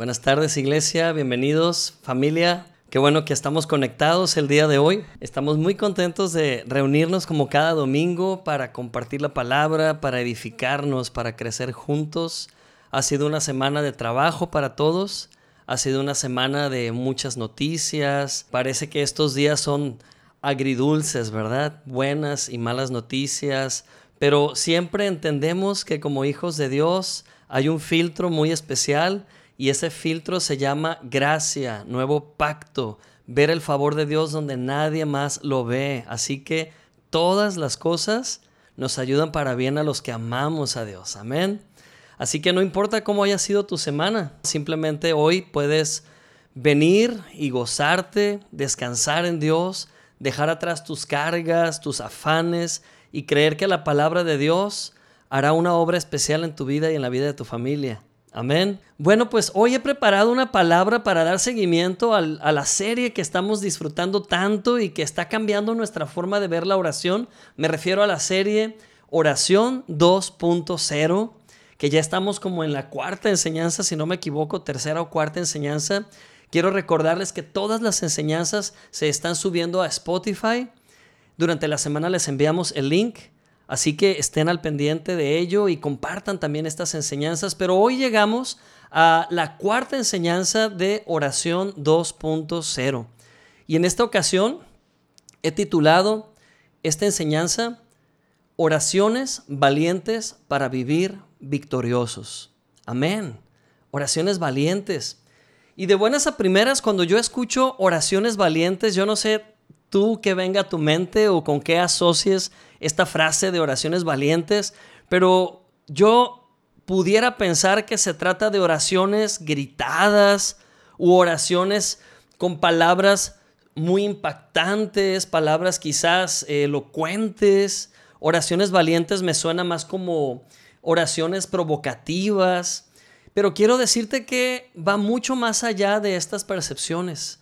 Buenas tardes iglesia, bienvenidos familia. Qué bueno que estamos conectados el día de hoy. Estamos muy contentos de reunirnos como cada domingo para compartir la palabra, para edificarnos, para crecer juntos. Ha sido una semana de trabajo para todos. Ha sido una semana de muchas noticias. Parece que estos días son agridulces, ¿verdad? Buenas y malas noticias. Pero siempre entendemos que como hijos de Dios hay un filtro muy especial y ese filtro se llama gracia, nuevo pacto, ver el favor de Dios donde nadie más lo ve. Así que todas las cosas nos ayudan para bien a los que amamos a Dios. Amén. Así que no importa cómo haya sido tu semana, simplemente hoy puedes venir y gozarte, descansar en Dios, dejar atrás tus cargas, tus afanes y creer que la palabra de Dios hará una obra especial en tu vida y en la vida de tu familia. Amén. Bueno, pues hoy he preparado una palabra para dar seguimiento a la serie que estamos disfrutando tanto y que está cambiando nuestra forma de ver la oración. Me refiero a la serie Oración 2.0, que ya estamos como en la cuarta enseñanza, si no me equivoco, tercera o cuarta enseñanza. Quiero recordarles que todas las enseñanzas se están subiendo a Spotify. Durante la semana les enviamos el link Así que estén al pendiente de ello y compartan también estas enseñanzas. Pero hoy llegamos a la cuarta enseñanza de oración 2.0. Y en esta ocasión he titulado esta enseñanza Oraciones valientes para vivir victoriosos. Amén. Oraciones valientes. Y de buenas a primeras, cuando yo escucho oraciones valientes, yo no sé tú que venga a tu mente o con qué asocies esta frase de oraciones valientes, pero yo pudiera pensar que se trata de oraciones gritadas u oraciones con palabras muy impactantes, palabras quizás elocuentes. Oraciones valientes me suena más como oraciones provocativas, pero quiero decirte que va mucho más allá de estas percepciones.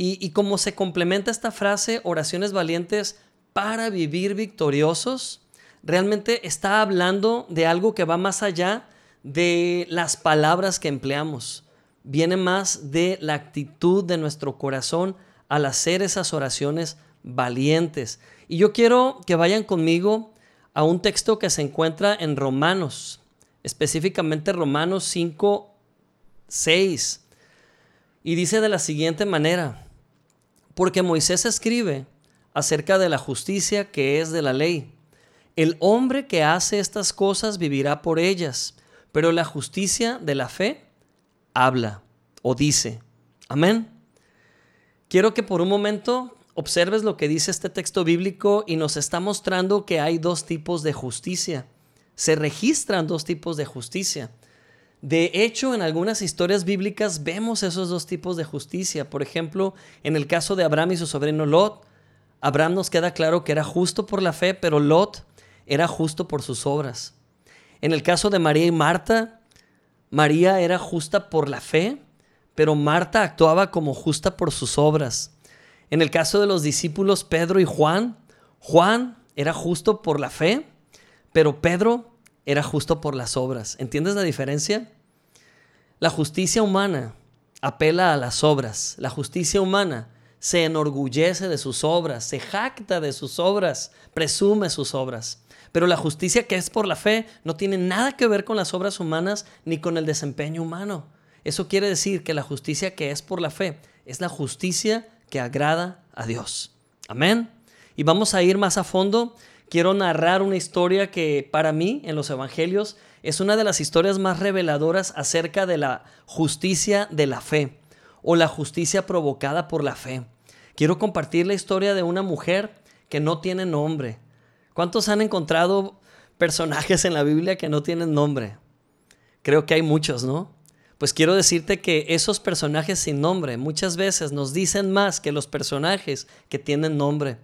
Y, como se complementa esta frase, oraciones valientes para vivir victoriosos, realmente está hablando de algo que va más allá de las palabras que empleamos. Viene más de la actitud de nuestro corazón al hacer esas oraciones valientes. Y yo quiero que vayan conmigo a un texto que se encuentra en Romanos, específicamente Romanos 5, 6. Y dice de la siguiente manera, porque Moisés escribe acerca de la justicia que es de la ley. El hombre que hace estas cosas vivirá por ellas, pero la justicia de la fe habla o dice. Amén. Quiero que por un momento observes lo que dice este texto bíblico y nos está mostrando que hay dos tipos de justicia. Se registran dos tipos de justicia. De hecho, en algunas historias bíblicas vemos esos dos tipos de justicia. Por ejemplo, en el caso de Abraham y su sobrino Lot, Abraham nos queda claro que era justo por la fe, pero Lot era justo por sus obras. En el caso de María y Marta, María era justa por la fe, pero Marta actuaba como justa por sus obras. En el caso de los discípulos Pedro y Juan, Juan era justo por la fe, pero Pedro era justo por las obras. ¿Entiendes la diferencia? La justicia humana apela a las obras. La justicia humana se enorgullece de sus obras, se jacta de sus obras, presume sus obras. Pero la justicia que es por la fe no tiene nada que ver con las obras humanas ni con el desempeño humano. Eso quiere decir que la justicia que es por la fe es la justicia que agrada a Dios. Amén. Y vamos a ir más a fondo quiero narrar una historia que para mí en los evangelios es una de las historias más reveladoras acerca de la justicia de la fe o la justicia provocada por la fe. Quiero compartir la historia de una mujer que no tiene nombre. ¿Cuántos han encontrado personajes en la Biblia que no tienen nombre? Creo que hay muchos, ¿no? Pues quiero decirte que esos personajes sin nombre muchas veces nos dicen más que los personajes que tienen nombre.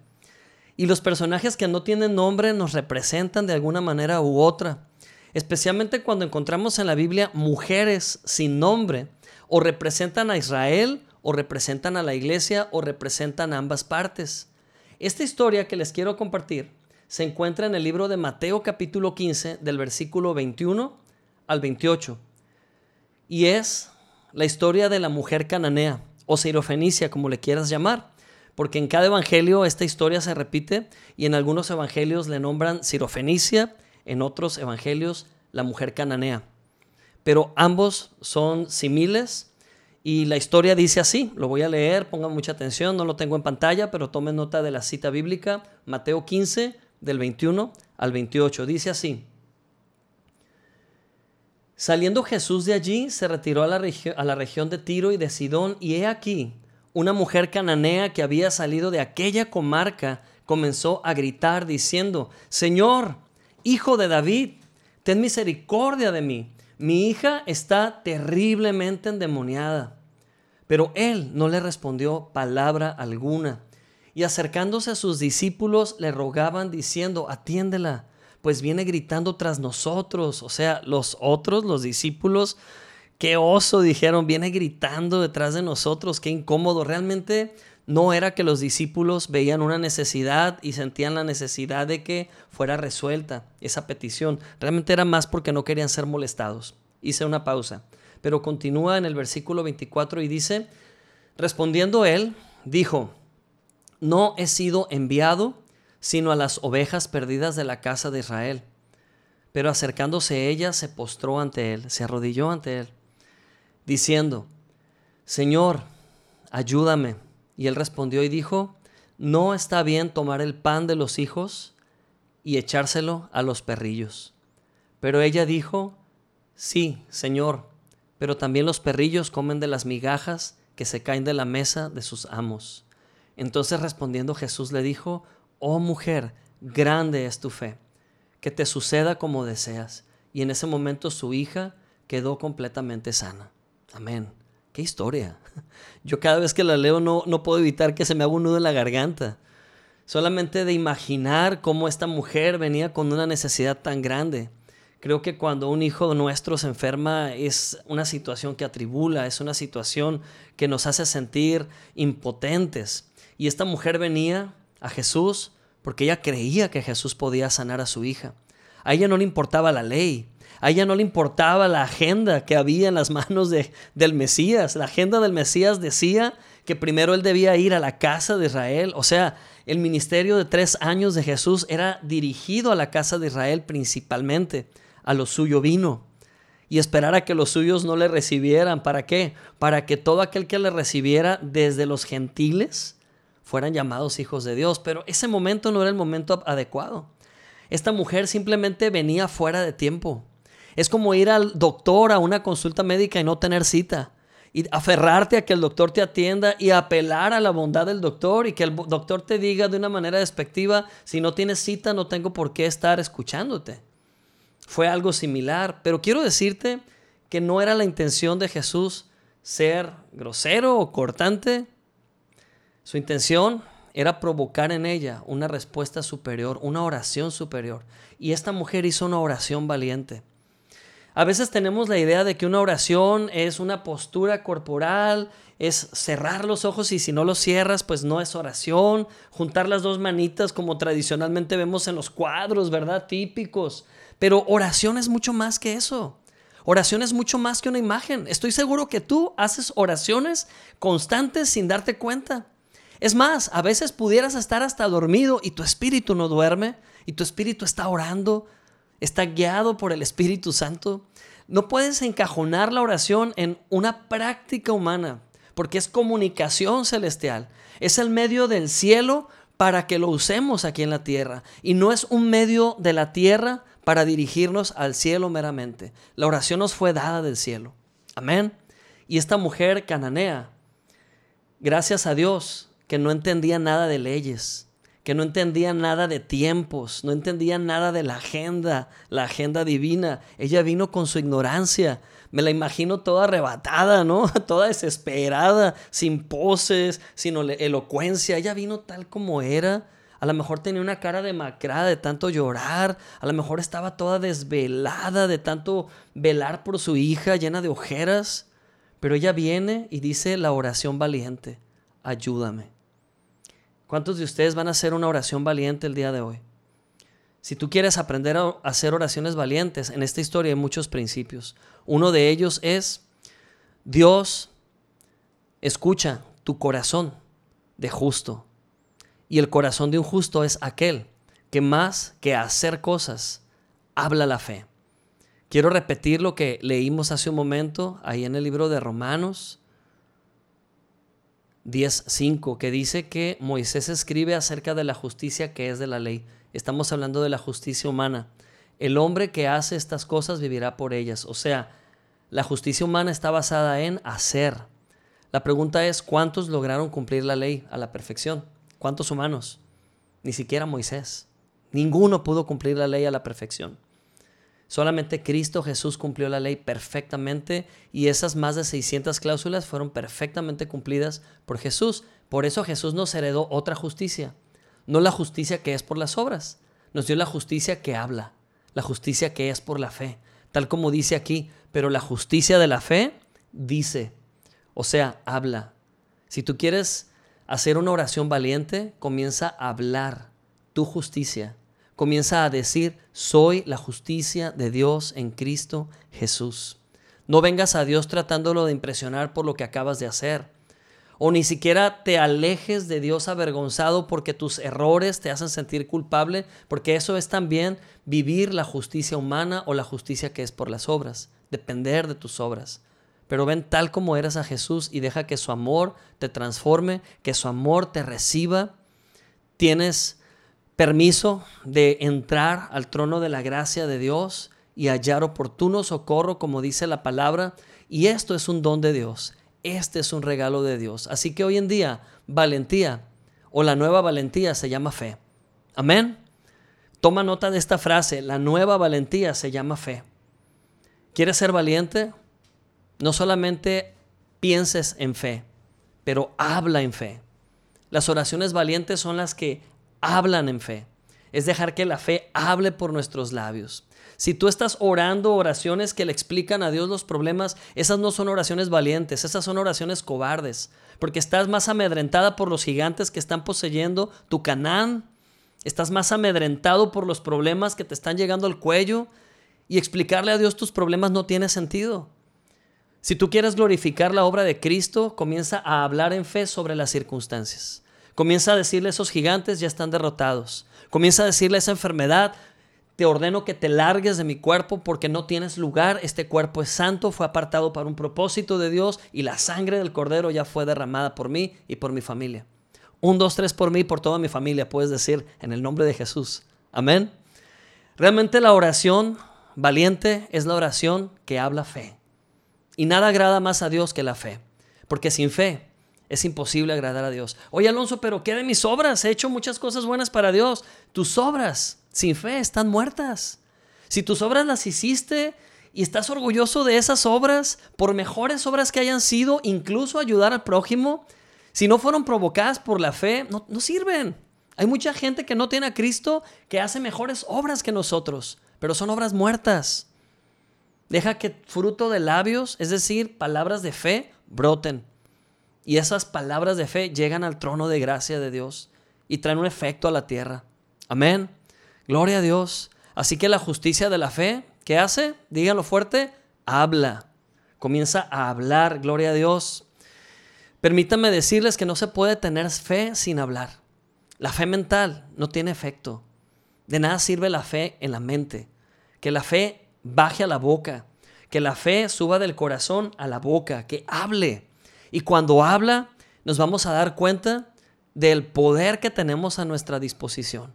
Y los personajes que no tienen nombre nos representan de alguna manera u otra. Especialmente cuando encontramos en la Biblia mujeres sin nombre, o representan a Israel, o representan a la iglesia, o representan ambas partes. Esta historia que les quiero compartir se encuentra en el libro de Mateo capítulo 15 del versículo 21 al 28. Y es la historia de la mujer cananea o sirofenicia, como le quieras llamar, porque en cada evangelio esta historia se repite y en algunos evangelios le nombran sirofenicia, en otros evangelios la mujer cananea. Pero ambos son similes y la historia dice así, lo voy a leer, pongan mucha atención, no lo tengo en pantalla, pero tomen nota de la cita bíblica, Mateo 15, del 21 al 28, dice así. Saliendo Jesús de allí, se retiró a la, a la región de Tiro y de Sidón, y he aquí, una mujer cananea que había salido de aquella comarca comenzó a gritar diciendo, Señor, hijo de David, ten misericordia de mí mi hija está terriblemente endemoniada. Pero él no le respondió palabra alguna. Y acercándose a sus discípulos le rogaban diciendo, atiéndela, pues viene gritando tras nosotros. O sea, los otros, los discípulos, qué oso, dijeron, viene gritando detrás de nosotros, qué incómodo. Realmente no era que los discípulos veían una necesidad y sentían la necesidad de que fuera resuelta esa petición. Realmente era más porque no querían ser molestados. Hice una pausa. Pero continúa en el versículo 24 y dice, respondiendo él, dijo, no he sido enviado sino a las ovejas perdidas de la casa de Israel. Pero acercándose ella, se postró ante él, se arrodilló ante él, diciendo, Señor, ayúdame. Y él respondió y dijo, no está bien tomar el pan de los hijos y echárselo a los perrillos. Pero ella dijo, sí, Señor, pero también los perrillos comen de las migajas que se caen de la mesa de sus amos. Entonces respondiendo Jesús le dijo, oh mujer, grande es tu fe, que te suceda como deseas. Y en ese momento su hija quedó completamente sana. Amén. Qué historia. Yo cada vez que la leo no, no puedo evitar que se me haga un nudo en la garganta. Solamente de imaginar cómo esta mujer venía con una necesidad tan grande. Creo que cuando un hijo nuestro se enferma es una situación que atribula, es una situación que nos hace sentir impotentes. Y esta mujer venía a Jesús porque ella creía que Jesús podía sanar a su hija. A ella no le importaba la ley, a ella no le importaba la agenda que había en las manos de, del Mesías. La agenda del Mesías decía que primero él debía ir a la casa de Israel. O sea, el ministerio de tres años de Jesús era dirigido a la casa de Israel principalmente. A lo suyo vino. Y esperar a que los suyos no le recibieran. ¿Para qué? Para que todo aquel que le recibiera desde los gentiles fueran llamados hijos de Dios. Pero ese momento no era el momento adecuado. Esta mujer simplemente venía fuera de tiempo. Es como ir al doctor a una consulta médica y no tener cita. Y aferrarte a que el doctor te atienda y apelar a la bondad del doctor y que el doctor te diga de una manera despectiva, si no tienes cita no tengo por qué estar escuchándote. Fue algo similar, pero quiero decirte que no era la intención de Jesús ser grosero o cortante. Su intención era provocar en ella una respuesta superior, una oración superior. Y esta mujer hizo una oración valiente. A veces tenemos la idea de que una oración es una postura corporal, es cerrar los ojos y si no los cierras, pues no es oración, juntar las dos manitas como tradicionalmente vemos en los cuadros, ¿verdad? Típicos. Pero oración es mucho más que eso. Oración es mucho más que una imagen. Estoy seguro que tú haces oraciones constantes sin darte cuenta. Es más, a veces pudieras estar hasta dormido y tu espíritu no duerme y tu espíritu está orando está guiado por el Espíritu Santo. No puedes encajonar la oración en una práctica humana, porque es comunicación celestial. Es el medio del cielo para que lo usemos aquí en la tierra. Y no es un medio de la tierra para dirigirnos al cielo meramente. La oración nos fue dada del cielo. Amén. Y esta mujer cananea, gracias a Dios, que no entendía nada de leyes, que no entendía nada de tiempos, no entendía nada de la agenda, la agenda divina. Ella vino con su ignorancia. Me la imagino toda arrebatada, ¿no? Toda desesperada, sin poses, sin elocuencia. Ella vino tal como era. A lo mejor tenía una cara demacrada de tanto llorar. A lo mejor estaba toda desvelada de tanto velar por su hija llena de ojeras. Pero ella viene y dice la oración valiente. Ayúdame. ¿Cuántos de ustedes van a hacer una oración valiente el día de hoy? Si tú quieres aprender a hacer oraciones valientes, en esta historia hay muchos principios. Uno de ellos es, Dios escucha tu corazón de justo. Y el corazón de un justo es aquel que más que hacer cosas, habla la fe. Quiero repetir lo que leímos hace un momento ahí en el libro de Romanos 10.5, que dice que Moisés escribe acerca de la justicia que es de la ley. Estamos hablando de la justicia humana. El hombre que hace estas cosas vivirá por ellas. O sea, la justicia humana está basada en hacer. La pregunta es, ¿cuántos lograron cumplir la ley a la perfección? ¿Cuántos humanos? Ni siquiera Moisés. Ninguno pudo cumplir la ley a la perfección. Solamente Cristo Jesús cumplió la ley perfectamente y esas más de 600 cláusulas fueron perfectamente cumplidas por Jesús. Por eso Jesús nos heredó otra justicia, no la justicia que es por las obras, nos dio la justicia que habla, la justicia que es por la fe, tal como dice aquí, pero la justicia de la fe dice, o sea, habla. Si tú quieres hacer una oración valiente, comienza a hablar tu justicia comienza a decir, soy la justicia de Dios en Cristo Jesús. No vengas a Dios tratándolo de impresionar por lo que acabas de hacer. O ni siquiera te alejes de Dios avergonzado porque tus errores te hacen sentir culpable, porque eso es también vivir la justicia humana o la justicia que es por las obras, depender de tus obras. Pero ven tal como eres a Jesús y deja que su amor te transforme, que su amor te reciba. Tienes permiso de entrar al trono de la gracia de Dios y hallar oportuno socorro, como dice la palabra. Y esto es un don de Dios. Este es un regalo de Dios. Así que hoy en día, valentía o la nueva valentía se llama fe. Amén. Toma nota de esta frase. La nueva valentía se llama fe. ¿Quieres ser valiente? No solamente pienses en fe, pero habla en fe. Las oraciones valientes son las que hablan en fe. Es dejar que la fe hable por nuestros labios. Si tú estás orando oraciones que le explican a Dios los problemas, esas no son oraciones valientes, esas son oraciones cobardes, porque estás más amedrentada por los gigantes que están poseyendo tu Canaán, estás más amedrentado por los problemas que te están llegando al cuello y explicarle a Dios tus problemas no tiene sentido. Si tú quieres glorificar la obra de Cristo, comienza a hablar en fe sobre las circunstancias. Comienza a decirle esos gigantes, ya están derrotados. Comienza a decirle a esa enfermedad, te ordeno que te largues de mi cuerpo porque no tienes lugar. Este cuerpo es santo, fue apartado para un propósito de Dios y la sangre del cordero ya fue derramada por mí y por mi familia. Un, dos, tres por mí y por toda mi familia, puedes decir en el nombre de Jesús. Amén. Realmente la oración valiente es la oración que habla fe. Y nada agrada más a Dios que la fe. Porque sin fe es imposible agradar a Dios. Oye Alonso, pero ¿qué de mis obras? He hecho muchas cosas buenas para Dios. Tus obras sin fe están muertas. Si tus obras las hiciste y estás orgulloso de esas obras, por mejores obras que hayan sido, incluso ayudar al prójimo, si no fueron provocadas por la fe, no, no sirven. Hay mucha gente que no tiene a Cristo que hace mejores obras que nosotros, pero son obras muertas. Deja que fruto de labios, es decir, palabras de fe, broten. Y esas palabras de fe llegan al trono de gracia de Dios y traen un efecto a la tierra. Amén. Gloria a Dios. Así que la justicia de la fe, ¿qué hace? Díganlo fuerte, habla. Comienza a hablar, gloria a Dios. Permítanme decirles que no se puede tener fe sin hablar. La fe mental no tiene efecto. De nada sirve la fe en la mente. Que la fe baje a la boca. Que la fe suba del corazón a la boca. Que hable. Y cuando habla, nos vamos a dar cuenta del poder que tenemos a nuestra disposición.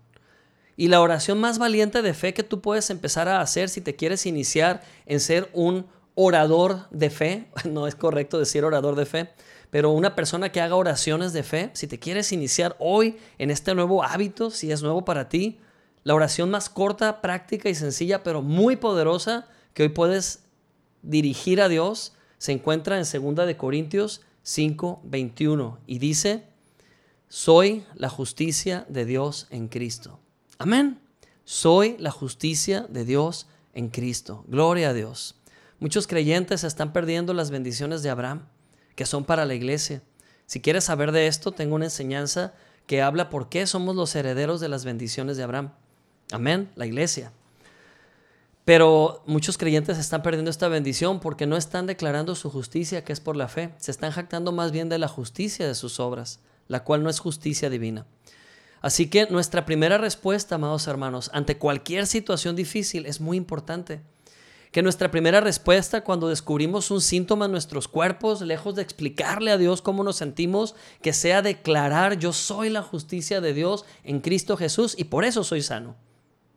Y la oración más valiente de fe que tú puedes empezar a hacer si te quieres iniciar en ser un orador de fe, no es correcto decir orador de fe, pero una persona que haga oraciones de fe, si te quieres iniciar hoy en este nuevo hábito, si es nuevo para ti, la oración más corta, práctica y sencilla, pero muy poderosa que hoy puedes dirigir a Dios, se encuentra en 2 de Corintios 5:21 y dice, soy la justicia de Dios en Cristo. Amén. Soy la justicia de Dios en Cristo. Gloria a Dios. Muchos creyentes están perdiendo las bendiciones de Abraham, que son para la iglesia. Si quieres saber de esto, tengo una enseñanza que habla por qué somos los herederos de las bendiciones de Abraham. Amén, la iglesia. Pero muchos creyentes están perdiendo esta bendición porque no están declarando su justicia, que es por la fe. Se están jactando más bien de la justicia de sus obras, la cual no es justicia divina. Así que nuestra primera respuesta, amados hermanos, ante cualquier situación difícil es muy importante. Que nuestra primera respuesta cuando descubrimos un síntoma en nuestros cuerpos, lejos de explicarle a Dios cómo nos sentimos, que sea declarar yo soy la justicia de Dios en Cristo Jesús y por eso soy sano.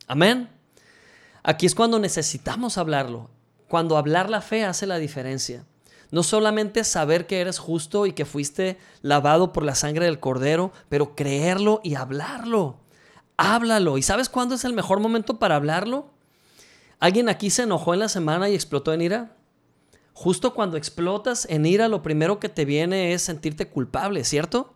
Amén. Aquí es cuando necesitamos hablarlo, cuando hablar la fe hace la diferencia. No solamente saber que eres justo y que fuiste lavado por la sangre del cordero, pero creerlo y hablarlo. Háblalo. ¿Y sabes cuándo es el mejor momento para hablarlo? ¿Alguien aquí se enojó en la semana y explotó en ira? Justo cuando explotas en ira, lo primero que te viene es sentirte culpable, ¿cierto?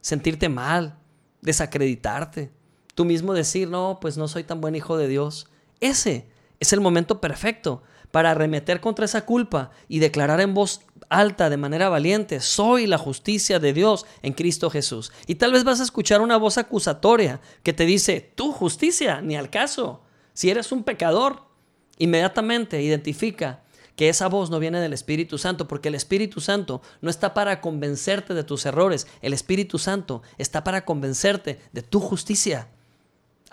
Sentirte mal, desacreditarte. Tú mismo decir, no, pues no soy tan buen hijo de Dios. Ese es el momento perfecto para arremeter contra esa culpa y declarar en voz alta, de manera valiente, soy la justicia de Dios en Cristo Jesús. Y tal vez vas a escuchar una voz acusatoria que te dice, tu justicia, ni al caso. Si eres un pecador, inmediatamente identifica que esa voz no viene del Espíritu Santo, porque el Espíritu Santo no está para convencerte de tus errores, el Espíritu Santo está para convencerte de tu justicia.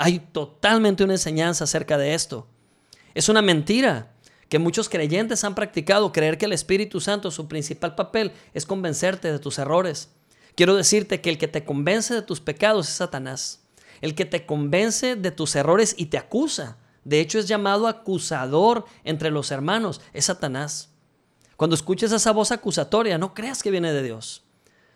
Hay totalmente una enseñanza acerca de esto. Es una mentira que muchos creyentes han practicado, creer que el Espíritu Santo, su principal papel es convencerte de tus errores. Quiero decirte que el que te convence de tus pecados es Satanás. El que te convence de tus errores y te acusa. De hecho, es llamado acusador entre los hermanos. Es Satanás. Cuando escuches esa voz acusatoria, no creas que viene de Dios.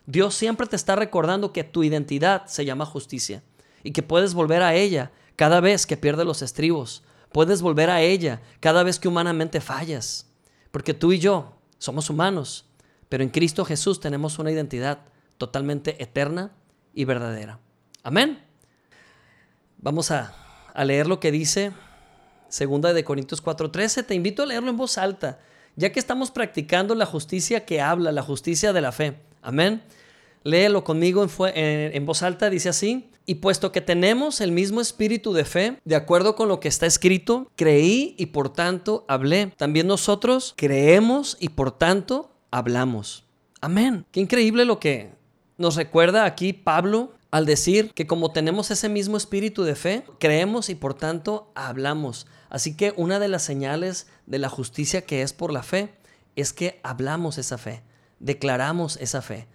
Dios siempre te está recordando que tu identidad se llama justicia y que puedes volver a ella cada vez que pierdes los estribos. Puedes volver a ella cada vez que humanamente fallas. Porque tú y yo somos humanos, pero en Cristo Jesús tenemos una identidad totalmente eterna y verdadera. Amén. Vamos a, a leer lo que dice Segunda de Corintios 4:13. Te invito a leerlo en voz alta, ya que estamos practicando la justicia que habla, la justicia de la fe. Amén. Léelo conmigo en, voz alta, dice así. Y puesto que tenemos el mismo espíritu de fe, de acuerdo con lo que está escrito, creí y por tanto hablé. También nosotros creemos y por tanto hablamos. Amén. Qué increíble lo que nos recuerda aquí Pablo al decir que como tenemos ese mismo espíritu de fe, creemos y por tanto hablamos. Así que una de las señales de la justicia que es por la fe es que hablamos esa fe, declaramos esa fe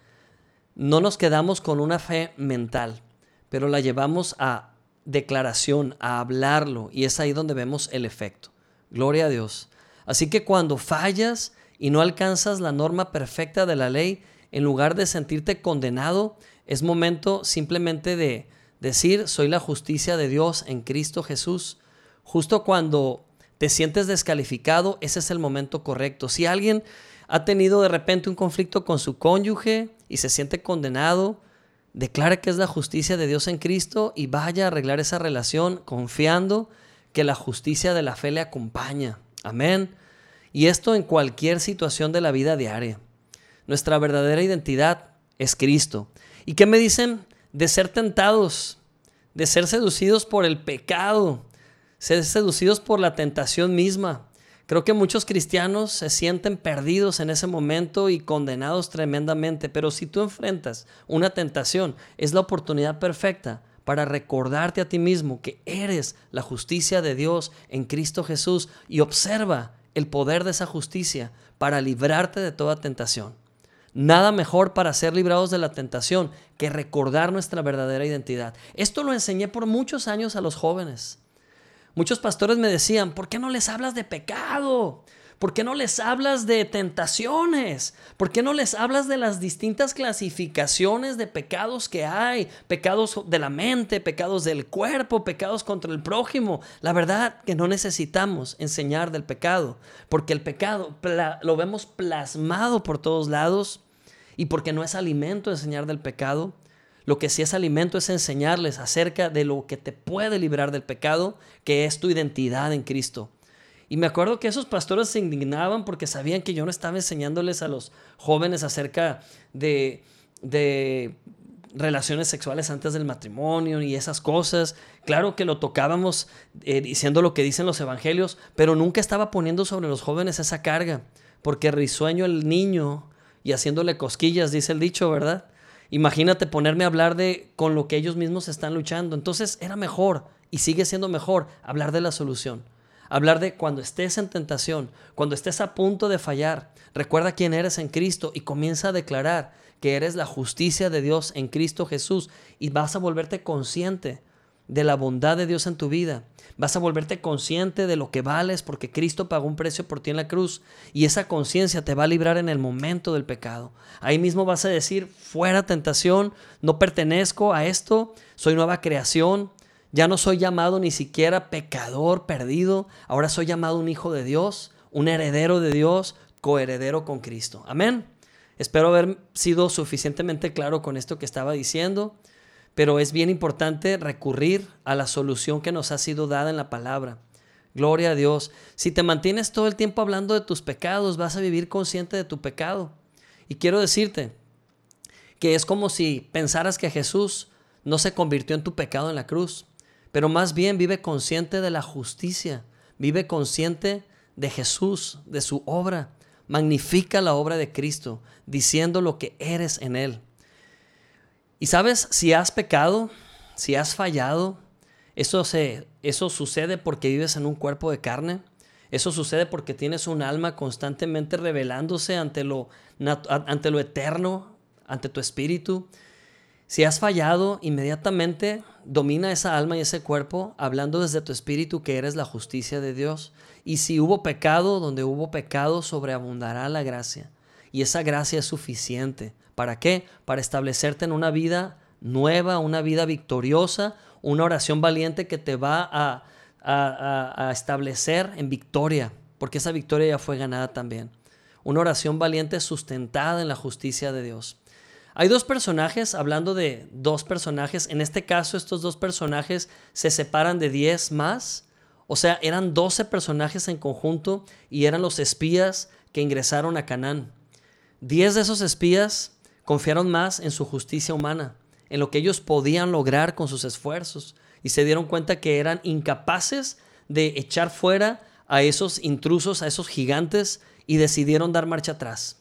no nos quedamos con una fe mental, pero la llevamos a declaración, a hablarlo, y es ahí donde vemos el efecto. Gloria a Dios. Así que cuando fallas y no alcanzas la norma perfecta de la ley, en lugar de sentirte condenado, es momento simplemente de decir, soy la justicia de Dios en Cristo Jesús. Justo cuando te sientes descalificado, ese es el momento correcto. Si alguien ha tenido de repente un conflicto con su cónyuge y se siente condenado, declare que es la justicia de Dios en Cristo y vaya a arreglar esa relación confiando que la justicia de la fe le acompaña. Amén. Y esto en cualquier situación de la vida diaria. Nuestra verdadera identidad es Cristo. ¿Y qué me dicen de ser tentados, de ser seducidos por el pecado, ser seducidos por la tentación misma? Creo que muchos cristianos se sienten perdidos en ese momento y condenados tremendamente, pero si tú enfrentas una tentación, es la oportunidad perfecta para recordarte a ti mismo que eres la justicia de Dios en Cristo Jesús y observa el poder de esa justicia para librarte de toda tentación. Nada mejor para ser librados de la tentación que recordar nuestra verdadera identidad. Esto lo enseñé por muchos años a los jóvenes. Muchos pastores me decían, ¿por qué no les hablas de pecado? ¿Por qué no les hablas de tentaciones? ¿Por qué no les hablas de las distintas clasificaciones de pecados que hay? Pecados de la mente, pecados del cuerpo, pecados contra el prójimo. La verdad que no necesitamos enseñar del pecado, porque el pecado lo vemos plasmado por todos lados y porque no es alimento enseñar del pecado. Lo que sí es alimento es enseñarles acerca de lo que te puede librar del pecado, que es tu identidad en Cristo. Y me acuerdo que esos pastores se indignaban porque sabían que yo no estaba enseñándoles a los jóvenes acerca de, relaciones sexuales antes del matrimonio y esas cosas. Claro que lo tocábamos eh, diciendo lo que dicen los evangelios, pero nunca estaba poniendo sobre los jóvenes esa carga, porque risueño el niño y haciéndole cosquillas, dice el dicho, ¿verdad? Imagínate ponerme a hablar de con lo que ellos mismos están luchando. Entonces era mejor y sigue siendo mejor hablar de la solución. Hablar de cuando estés en tentación, cuando estés a punto de fallar, recuerda quién eres en Cristo y comienza a declarar que eres la justicia de Dios en Cristo Jesús y vas a volverte consciente de la bondad de Dios en tu vida. Vas a volverte consciente de lo que vales porque Cristo pagó un precio por ti en la cruz y esa conciencia te va a librar en el momento del pecado. Ahí mismo vas a decir, fuera tentación, no pertenezco a esto, soy nueva creación, ya no soy llamado ni siquiera pecador perdido, ahora soy llamado un hijo de Dios, un heredero de Dios, coheredero con Cristo. Amén. Espero haber sido suficientemente claro con esto que estaba diciendo, pero es bien importante recurrir a la solución que nos ha sido dada en la palabra. Gloria a Dios. Si te mantienes todo el tiempo hablando de tus pecados, vas a vivir consciente de tu pecado. Y quiero decirte que es como si pensaras que Jesús no se convirtió en tu pecado en la cruz, pero más bien vive consciente de la justicia, vive consciente de Jesús, de su obra. Magnifica la obra de Cristo, diciendo lo que eres en Él. Y sabes, si has pecado, si has fallado, eso, se, eso sucede porque vives en un cuerpo de carne. Eso sucede porque tienes un alma constantemente revelándose ante lo, ante lo eterno, ante tu espíritu. Si has fallado, inmediatamente domina esa alma y ese cuerpo hablando desde tu espíritu que eres la justicia de Dios. Y si hubo pecado, donde hubo pecado, sobreabundará la gracia. Y esa gracia es suficiente. ¿Para qué? Para establecerte en una vida nueva, una vida victoriosa, una oración valiente que te va a, a, establecer en victoria, porque esa victoria ya fue ganada también. Una oración valiente sustentada en la justicia de Dios. Hay dos personajes, hablando de dos personajes, en este caso estos dos personajes se separan de diez más, o sea, eran doce personajes en conjunto y eran los espías que ingresaron a Canaán. Diez de esos espías confiaron más en su justicia humana, en lo que ellos podían lograr con sus esfuerzos, y se dieron cuenta que eran incapaces de echar fuera a esos intrusos, a esos gigantes, y decidieron dar marcha atrás.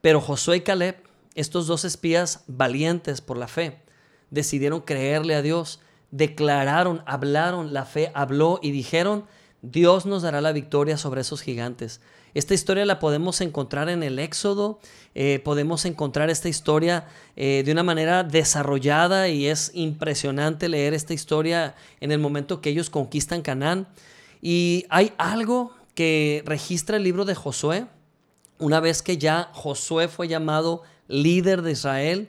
Pero Josué y Caleb, estos dos espías valientes por la fe, decidieron creerle a Dios, declararon, hablaron, la fe habló y dijeron, Dios nos dará la victoria sobre esos gigantes. Esta historia la podemos encontrar en el Éxodo, eh, podemos encontrar esta historia eh, de una manera desarrollada y es impresionante leer esta historia en el momento que ellos conquistan Canaán. Y hay algo que registra el libro de Josué, una vez que ya Josué fue llamado líder de Israel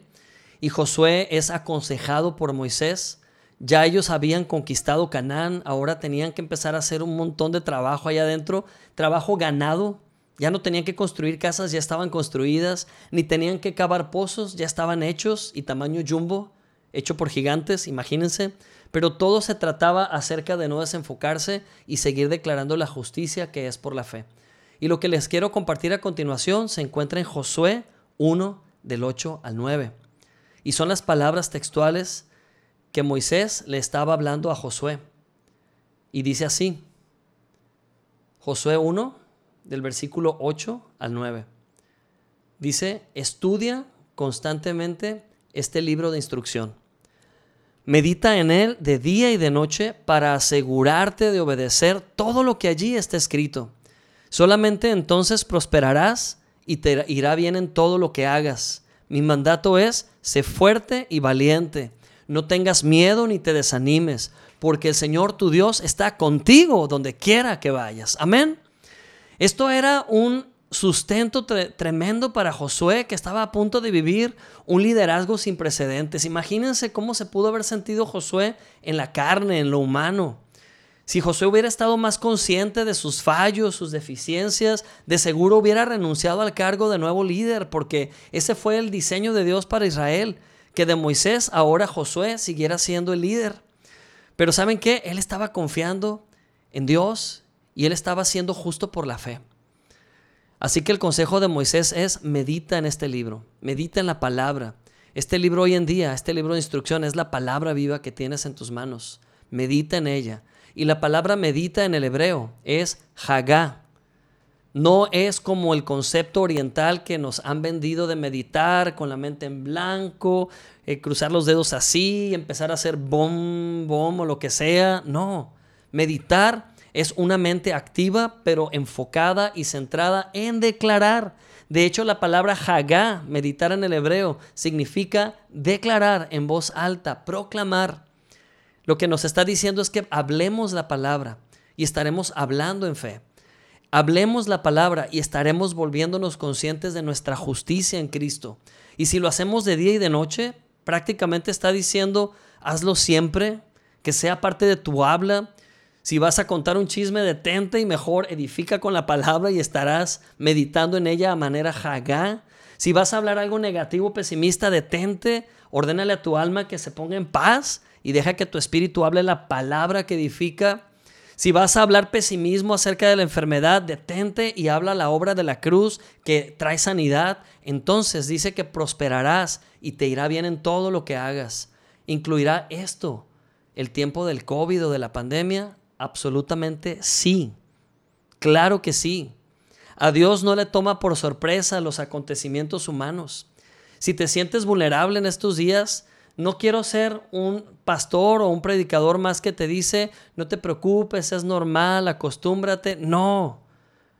y Josué es aconsejado por Moisés. Ya ellos habían conquistado Canaán, ahora tenían que empezar a hacer un montón de trabajo allá adentro, trabajo ganado. Ya no tenían que construir casas, ya estaban construidas, ni tenían que cavar pozos, ya estaban hechos y tamaño jumbo, hecho por gigantes, imagínense. Pero todo se trataba acerca de no desenfocarse y seguir declarando la justicia que es por la fe. Y lo que les quiero compartir a continuación se encuentra en Josué 1 del 8 al 9. Y son las palabras textuales que Moisés le estaba hablando a Josué. Y dice así, Josué 1, del versículo 8 al 9. Dice, estudia constantemente este libro de instrucción. Medita en él de día y de noche para asegurarte de obedecer todo lo que allí está escrito. Solamente entonces prosperarás y te irá bien en todo lo que hagas. Mi mandato es, sé fuerte y valiente no tengas miedo ni te desanimes, porque el Señor tu Dios está contigo donde quiera que vayas. Amén. Esto era un sustento tremendo para Josué que estaba a punto de vivir un liderazgo sin precedentes. Imagínense cómo se pudo haber sentido Josué en la carne, en lo humano. Si Josué hubiera estado más consciente de sus fallos, sus deficiencias, de seguro hubiera renunciado al cargo de nuevo líder, porque ese fue el diseño de Dios para Israel que de Moisés ahora Josué siguiera siendo el líder. Pero ¿saben qué? Él estaba confiando en Dios y él estaba siendo justo por la fe. Así que el consejo de Moisés es medita en este libro, medita en la palabra. Este libro hoy en día, este libro de instrucción es la palabra viva que tienes en tus manos. Medita en ella. Y la palabra medita en el hebreo es hagá. No es como el concepto oriental que nos han vendido de meditar con la mente en blanco, eh, cruzar los dedos así, empezar a hacer bom, bom o lo que sea. No, meditar es una mente activa pero enfocada y centrada en declarar. De hecho, la palabra hagá, meditar en el hebreo, significa declarar en voz alta, proclamar. Lo que nos está diciendo es que hablemos la palabra y estaremos hablando en fe. Hablemos la palabra y estaremos volviéndonos conscientes de nuestra justicia en Cristo. Y si lo hacemos de día y de noche, prácticamente está diciendo, hazlo siempre, que sea parte de tu habla. Si vas a contar un chisme, detente y mejor edifica con la palabra y estarás meditando en ella a manera jagá. Si vas a hablar algo negativo, pesimista, detente, ordénale a tu alma que se ponga en paz y deja que tu espíritu hable la palabra que edifica. Si vas a hablar pesimismo acerca de la enfermedad, detente y habla la obra de la cruz que trae sanidad. Entonces dice que prosperarás y te irá bien en todo lo que hagas. ¿Incluirá esto el tiempo del COVID o de la pandemia? Absolutamente sí. Claro que sí. A Dios no le toma por sorpresa los acontecimientos humanos. Si te sientes vulnerable en estos días, no quiero ser un pastor o un predicador más que te dice, no te preocupes, es normal, acostúmbrate. No.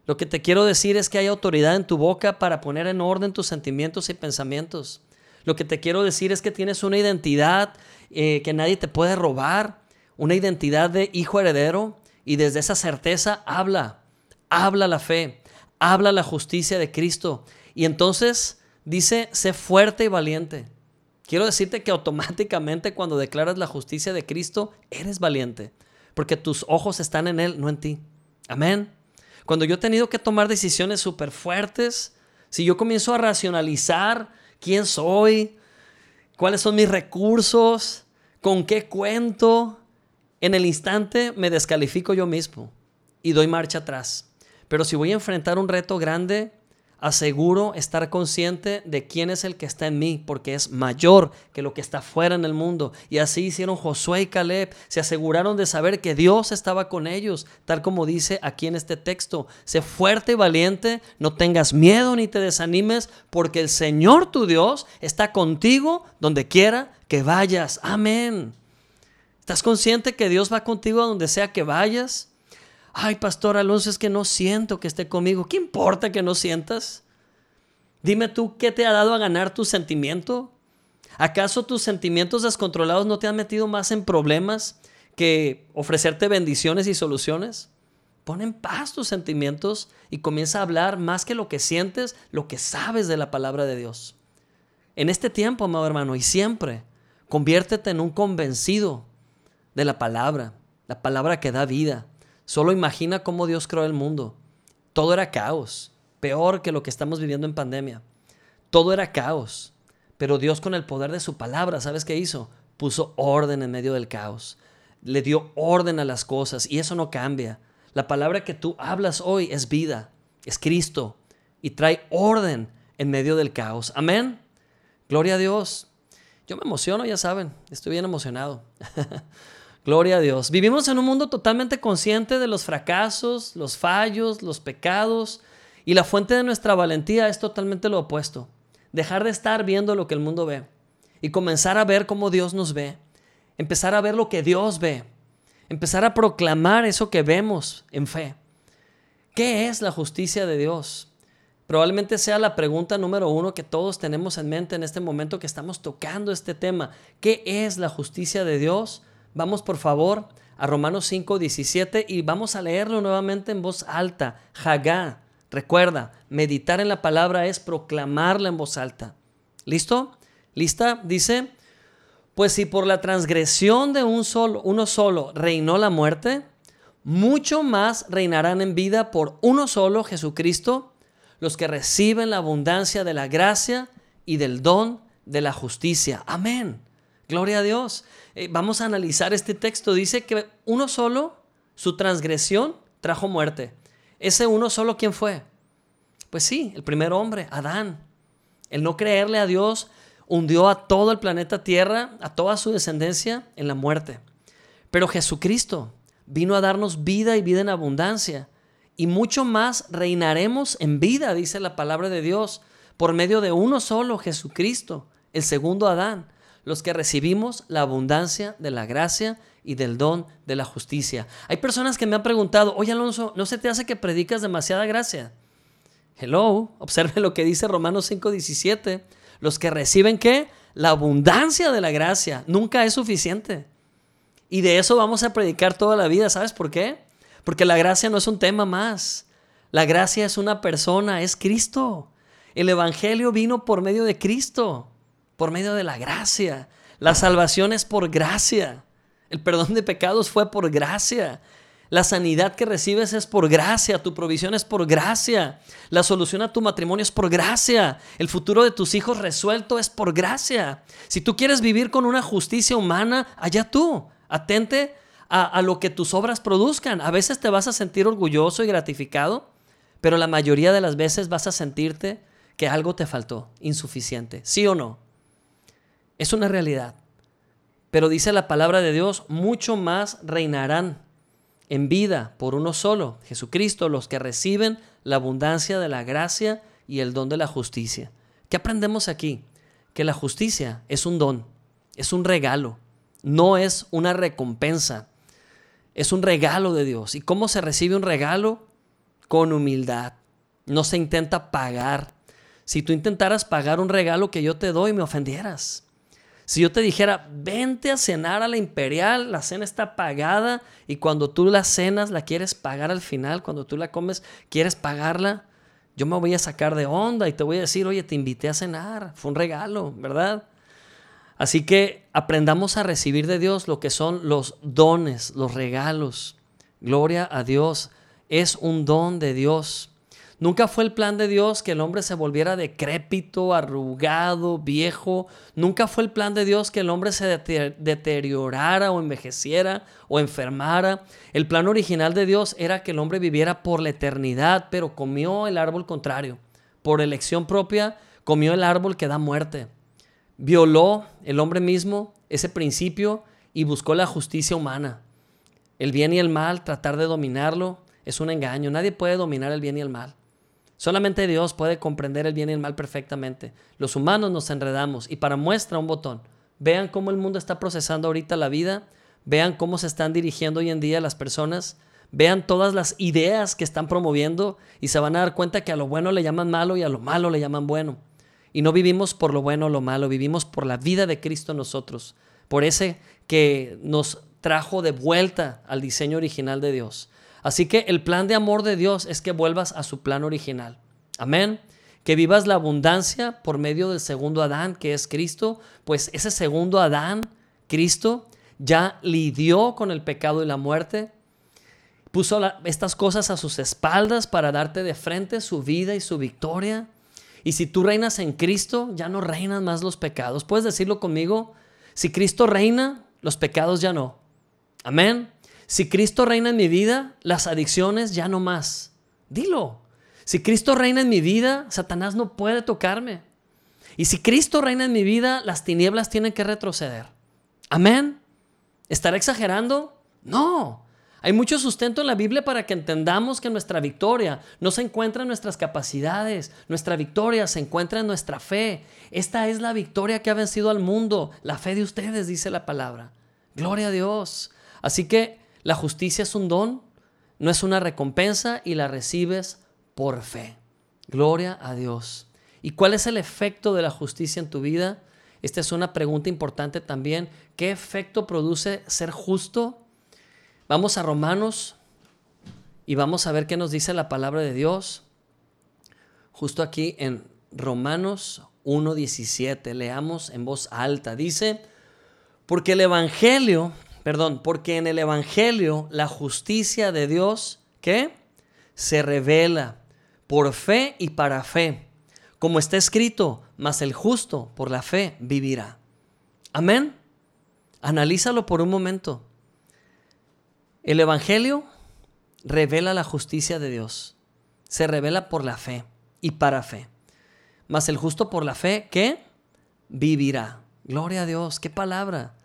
Lo que te quiero decir es que hay autoridad en tu boca para poner en orden tus sentimientos y pensamientos. Lo que te quiero decir es que tienes una identidad eh, que nadie te puede robar, una identidad de hijo heredero y desde esa certeza habla, habla la fe, habla la justicia de Cristo. Y entonces dice, sé fuerte y valiente. Quiero decirte que automáticamente cuando declaras la justicia de Cristo, eres valiente, porque tus ojos están en Él, no en ti. Amén. Cuando yo he tenido que tomar decisiones súper fuertes, si yo comienzo a racionalizar quién soy, cuáles son mis recursos, con qué cuento, en el instante me descalifico yo mismo y doy marcha atrás. Pero si voy a enfrentar un reto grande, aseguro estar consciente de quién es el que está en mí, porque es mayor que lo que está fuera en el mundo. Y así hicieron Josué y Caleb, se aseguraron de saber que Dios estaba con ellos, tal como dice aquí en este texto. Sé fuerte y valiente, no tengas miedo ni te desanimes, porque el Señor tu Dios está contigo donde quiera que vayas. Amén. ¿Estás consciente que Dios va contigo a donde sea que vayas? Ay, pastor Alonso, es que no siento que esté conmigo. ¿Qué importa que no sientas? Dime tú, ¿qué te ha dado a ganar tu sentimiento? ¿Acaso tus sentimientos descontrolados no te han metido más en problemas que ofrecerte bendiciones y soluciones? Pon en paz tus sentimientos y comienza a hablar más que lo que sientes, lo que sabes de la palabra de Dios. En este tiempo, amado hermano, y siempre, conviértete en un convencido de la palabra, la palabra que da vida, Solo imagina cómo Dios creó el mundo. Todo era caos, peor que lo que estamos viviendo en pandemia. Todo era caos. Pero Dios con el poder de su palabra, ¿sabes qué hizo? Puso orden en medio del caos. Le dio orden a las cosas y eso no cambia. La palabra que tú hablas hoy es vida, es Cristo y trae orden en medio del caos. Amén. Gloria a Dios. Yo me emociono, ya saben, estoy bien emocionado. Gloria a Dios. Vivimos en un mundo totalmente consciente de los fracasos, los fallos, los pecados, y la fuente de nuestra valentía es totalmente lo opuesto. Dejar de estar viendo lo que el mundo ve y comenzar a ver cómo Dios nos ve. Empezar a ver lo que Dios ve. Empezar a proclamar eso que vemos en fe. ¿Qué es la justicia de Dios? Probablemente sea la pregunta número uno que todos tenemos en mente en este momento que estamos tocando este tema. ¿Qué es la justicia de Dios? Vamos por favor a Romanos 5, 17 y vamos a leerlo nuevamente en voz alta. Hagá. Recuerda, meditar en la palabra es proclamarla en voz alta. ¿Listo? ¿Lista? Dice, pues si por la transgresión de un solo, uno solo reinó la muerte, mucho más reinarán en vida por uno solo, Jesucristo, los que reciben la abundancia de la gracia y del don de la justicia. Amén. Gloria a Dios. Eh, vamos a analizar este texto. Dice que uno solo, su transgresión trajo muerte. Ese uno solo, ¿quién fue? Pues sí, el primer hombre, Adán. El no creerle a Dios hundió a todo el planeta Tierra, a toda su descendencia, en la muerte. Pero Jesucristo vino a darnos vida y vida en abundancia. Y mucho más reinaremos en vida, dice la palabra de Dios, por medio de uno solo, Jesucristo, el segundo Adán, los que recibimos la abundancia de la gracia y del don de la justicia. Hay personas que me han preguntado, oye Alonso, ¿no se te hace que predicas demasiada gracia? Hello, observe lo que dice Romanos 5:17. Los que reciben qué? La abundancia de la gracia. Nunca es suficiente. Y de eso vamos a predicar toda la vida. ¿Sabes por qué? Porque la gracia no es un tema más. La gracia es una persona, es Cristo. El Evangelio vino por medio de Cristo, por medio de la gracia. La salvación es por gracia. El perdón de pecados fue por gracia. La sanidad que recibes es por gracia, tu provisión es por gracia, la solución a tu matrimonio es por gracia, el futuro de tus hijos resuelto es por gracia. Si tú quieres vivir con una justicia humana, allá tú, atente a, lo que tus obras produzcan. A veces te vas a sentir orgulloso y gratificado, pero la mayoría de las veces vas a sentirte que algo te faltó, insuficiente, ¿sí o no? Es una realidad. Pero dice la palabra de Dios, mucho más reinarán en vida por uno solo, Jesucristo, los que reciben la abundancia de la gracia y el don de la justicia. ¿Qué aprendemos aquí? Que la justicia es un don, es un regalo, no es una recompensa, es un regalo de Dios. ¿Y cómo se recibe un regalo? Con humildad. No se intenta pagar. Si tú intentaras pagar un regalo que yo te doy, me ofendieras. Si yo te dijera, vente a cenar a la imperial, la cena está pagada y cuando tú la cenas la quieres pagar al final, cuando tú la comes quieres pagarla, yo me voy a sacar de onda y te voy a decir, oye, te invité a cenar, fue un regalo, ¿verdad? Así que aprendamos a recibir de Dios lo que son los dones, los regalos. Gloria a Dios, es un don de Dios. Nunca fue el plan de Dios que el hombre se volviera decrépito, arrugado, viejo. Nunca fue el plan de Dios que el hombre se deteriorara o envejeciera o enfermara. El plan original de Dios era que el hombre viviera por la eternidad, pero comió el árbol contrario. Por elección propia, comió el árbol que da muerte. Violó el hombre mismo ese principio y buscó la justicia humana. El bien y el mal, tratar de dominarlo, es un engaño. Nadie puede dominar el bien y el mal. Solamente Dios puede comprender el bien y el mal perfectamente. Los humanos nos enredamos y para muestra un botón. Vean cómo el mundo está procesando ahorita la vida, vean cómo se están dirigiendo hoy en día las personas, vean todas las ideas que están promoviendo y se van a dar cuenta que a lo bueno le llaman malo y a lo malo le llaman bueno. Y no vivimos por lo bueno o lo malo, vivimos por la vida de Cristo nosotros, por ese que nos trajo de vuelta al diseño original de Dios. Así que el plan de amor de Dios es que vuelvas a su plan original. Amén. Que vivas la abundancia por medio del segundo Adán, que es Cristo, pues ese segundo Adán, Cristo, ya lidió con el pecado y la muerte, puso estas cosas a sus espaldas para darte de frente su vida y su victoria. Y si tú reinas en Cristo, ya no reinan más los pecados. ¿Puedes decirlo conmigo? Si Cristo reina, los pecados ya no. Amén. Si Cristo reina en mi vida, las adicciones ya no más. Dilo. Si Cristo reina en mi vida, Satanás no puede tocarme. Y si Cristo reina en mi vida, las tinieblas tienen que retroceder. Amén. ¿Estará exagerando? No. Hay mucho sustento en la Biblia para que entendamos que nuestra victoria no se encuentra en nuestras capacidades, nuestra victoria se encuentra en nuestra fe. Esta es la victoria que ha vencido al mundo, la fe de ustedes, dice la palabra. Gloria a Dios. Así que la justicia es un don, no es una recompensa y la recibes por fe. Gloria a Dios. ¿Y cuál es el efecto de la justicia en tu vida? Esta es una pregunta importante también. ¿Qué efecto produce ser justo? Vamos a Romanos y vamos a ver qué nos dice la palabra de Dios. Justo aquí en Romanos 1.17, leamos en voz alta. Dice, porque el Evangelio perdón, porque en el Evangelio la justicia de Dios, ¿qué? Se revela por fe y para fe. Como está escrito, mas el justo por la fe vivirá. Amén. Analízalo por un momento. El Evangelio revela la justicia de Dios. Se revela por la fe y para fe. Mas el justo por la fe, ¿qué? vivirá. Gloria a Dios, qué palabra.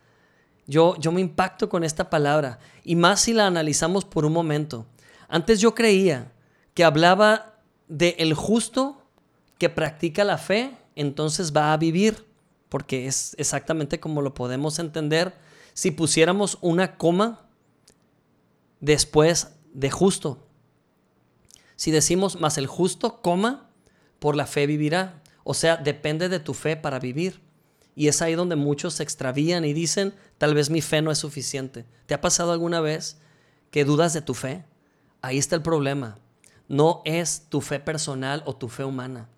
Yo, yo me impacto con esta palabra y más si la analizamos por un momento. Antes yo creía que hablaba de el justo que practica la fe, entonces va a vivir, porque es exactamente como lo podemos entender si pusiéramos una coma después de justo. Si decimos más el justo, coma, por la fe vivirá. O sea, depende de tu fe para vivir. Y es ahí donde muchos se extravían y dicen, tal vez mi fe no es suficiente. ¿Te ha pasado alguna vez que dudas de tu fe? Ahí está el problema. No es tu fe personal o tu fe humana.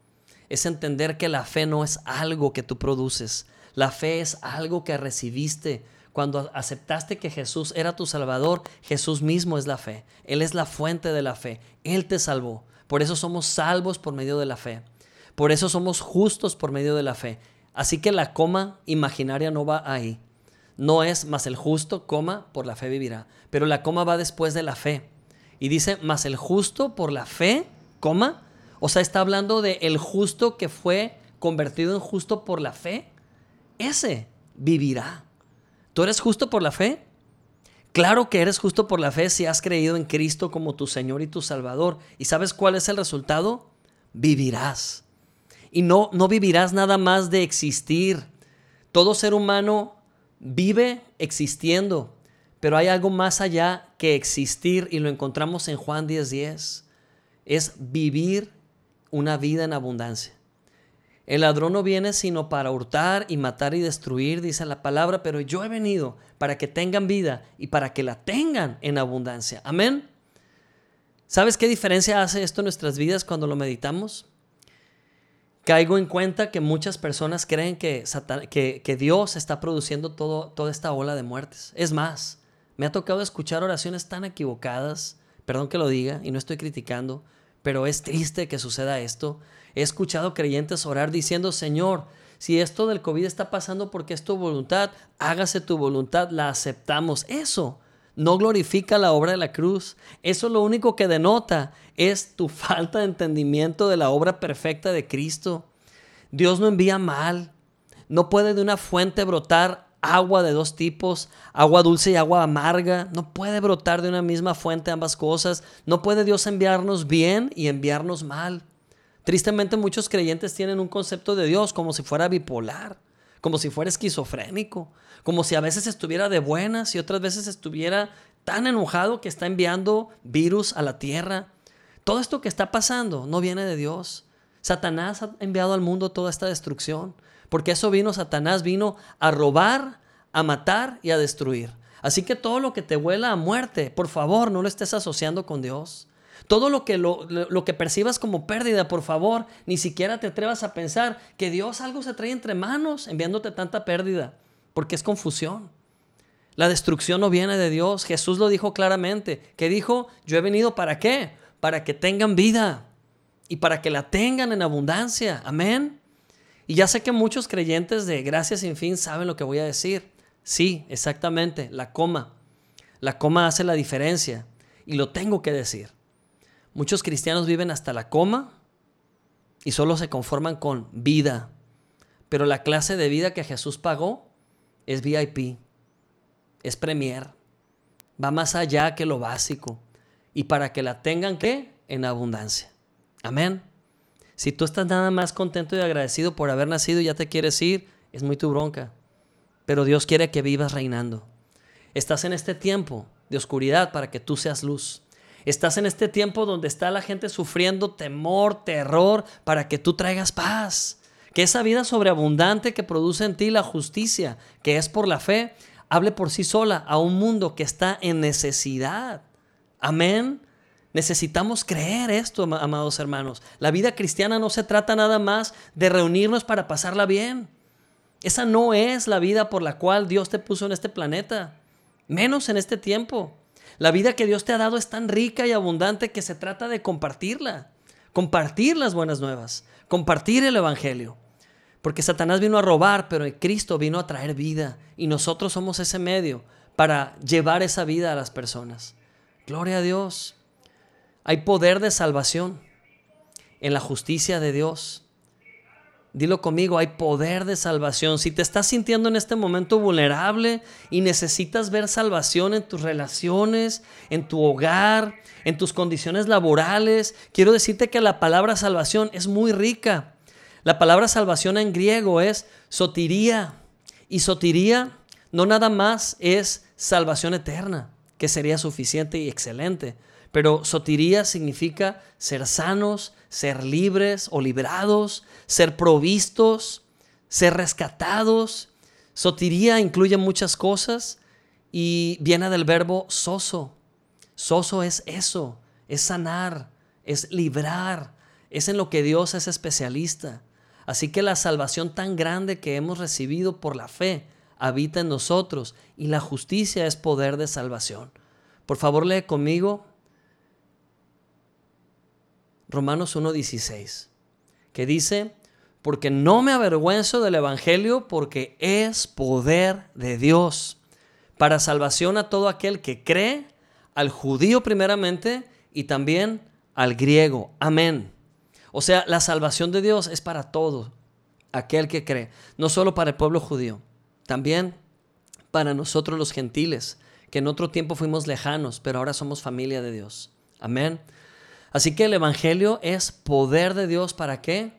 Es entender que la fe no es algo que tú produces. La fe es algo que recibiste. Cuando aceptaste que Jesús era tu Salvador, Jesús mismo es la fe. Él es la fuente de la fe. Él te salvó. Por eso somos salvos por medio de la fe. Por eso somos justos por medio de la fe. Así que la coma imaginaria no va ahí. No es más el justo, coma, por la fe vivirá. Pero la coma va después de la fe. Y dice, más el justo por la fe, coma. O sea, está hablando de el justo que fue convertido en justo por la fe. Ese vivirá. ¿Tú eres justo por la fe? Claro que eres justo por la fe si has creído en Cristo como tu Señor y tu Salvador. ¿Y sabes cuál es el resultado? Vivirás. Y no, no vivirás nada más de existir. Todo ser humano vive existiendo, pero hay algo más allá que existir y lo encontramos en Juan 10:10. Es vivir una vida en abundancia. El ladrón no viene sino para hurtar y matar y destruir, dice la palabra, pero yo he venido para que tengan vida y para que la tengan en abundancia. Amén. ¿Sabes qué diferencia hace esto en nuestras vidas cuando lo meditamos? Caigo en cuenta que muchas personas creen que, que, Dios está produciendo todo, toda esta ola de muertes. Es más, me ha tocado escuchar oraciones tan equivocadas, perdón que lo diga y no estoy criticando, pero es triste que suceda esto. He escuchado creyentes orar diciendo, Señor, si esto del COVID está pasando porque es tu voluntad, hágase tu voluntad, la aceptamos. Eso no glorifica la obra de la cruz. Eso lo único que denota es tu falta de entendimiento de la obra perfecta de Cristo. Dios no envía mal. No puede de una fuente brotar agua de dos tipos, agua dulce y agua amarga. No puede brotar de una misma fuente ambas cosas. No puede Dios enviarnos bien y enviarnos mal. Tristemente muchos creyentes tienen un concepto de Dios como si fuera bipolar como si fuera esquizofrénico, como si a veces estuviera de buenas y otras veces estuviera tan enojado que está enviando virus a la tierra. Todo esto que está pasando no viene de Dios. Satanás ha enviado al mundo toda esta destrucción, porque eso vino, Satanás vino a robar, a matar y a destruir. Así que todo lo que te huela a muerte, por favor, no lo estés asociando con Dios. Todo lo que, lo, que percibas como pérdida, por favor, ni siquiera te atrevas a pensar que Dios algo se trae entre manos enviándote tanta pérdida, porque es confusión. La destrucción no viene de Dios. Jesús lo dijo claramente, que dijo, yo he venido para qué? Para que tengan vida y para que la tengan en abundancia. Amén. Y ya sé que muchos creyentes de gracia sin fin saben lo que voy a decir. Sí, exactamente, la coma. La coma hace la diferencia y lo tengo que decir. Muchos cristianos viven hasta la coma y solo se conforman con vida. Pero la clase de vida que Jesús pagó es VIP, es Premier, va más allá que lo básico. Y para que la tengan, ¿qué? En abundancia. Amén. Si tú estás nada más contento y agradecido por haber nacido y ya te quieres ir, es muy tu bronca. Pero Dios quiere que vivas reinando. Estás en este tiempo de oscuridad para que tú seas luz. Estás en este tiempo donde está la gente sufriendo temor, terror, para que tú traigas paz. Que esa vida sobreabundante que produce en ti la justicia, que es por la fe, hable por sí sola a un mundo que está en necesidad. Amén. Necesitamos creer esto, amados hermanos. La vida cristiana no se trata nada más de reunirnos para pasarla bien. Esa no es la vida por la cual Dios te puso en este planeta, menos en este tiempo. La vida que Dios te ha dado es tan rica y abundante que se trata de compartirla. Compartir las buenas nuevas. Compartir el Evangelio. Porque Satanás vino a robar, pero Cristo vino a traer vida. Y nosotros somos ese medio para llevar esa vida a las personas. Gloria a Dios. Hay poder de salvación en la justicia de Dios. Dilo conmigo, hay poder de salvación. Si te estás sintiendo en este momento vulnerable y necesitas ver salvación en tus relaciones, en tu hogar, en tus condiciones laborales, quiero decirte que la palabra salvación es muy rica. La palabra salvación en griego es sotiría. Y sotiría no nada más es salvación eterna, que sería suficiente y excelente. Pero sotiría significa ser sanos, ser libres o librados, ser provistos, ser rescatados. Sotiría incluye muchas cosas y viene del verbo soso. Soso es eso, es sanar, es librar, es en lo que Dios es especialista. Así que la salvación tan grande que hemos recibido por la fe habita en nosotros y la justicia es poder de salvación. Por favor, lee conmigo Romanos 1.16, que dice, porque no me avergüenzo del Evangelio porque es poder de Dios para salvación a todo aquel que cree, al judío primeramente y también al griego. Amén. O sea, la salvación de Dios es para todo aquel que cree, no solo para el pueblo judío, también para nosotros los gentiles, que en otro tiempo fuimos lejanos, pero ahora somos familia de Dios. Amén. Así que el Evangelio es poder de Dios para qué?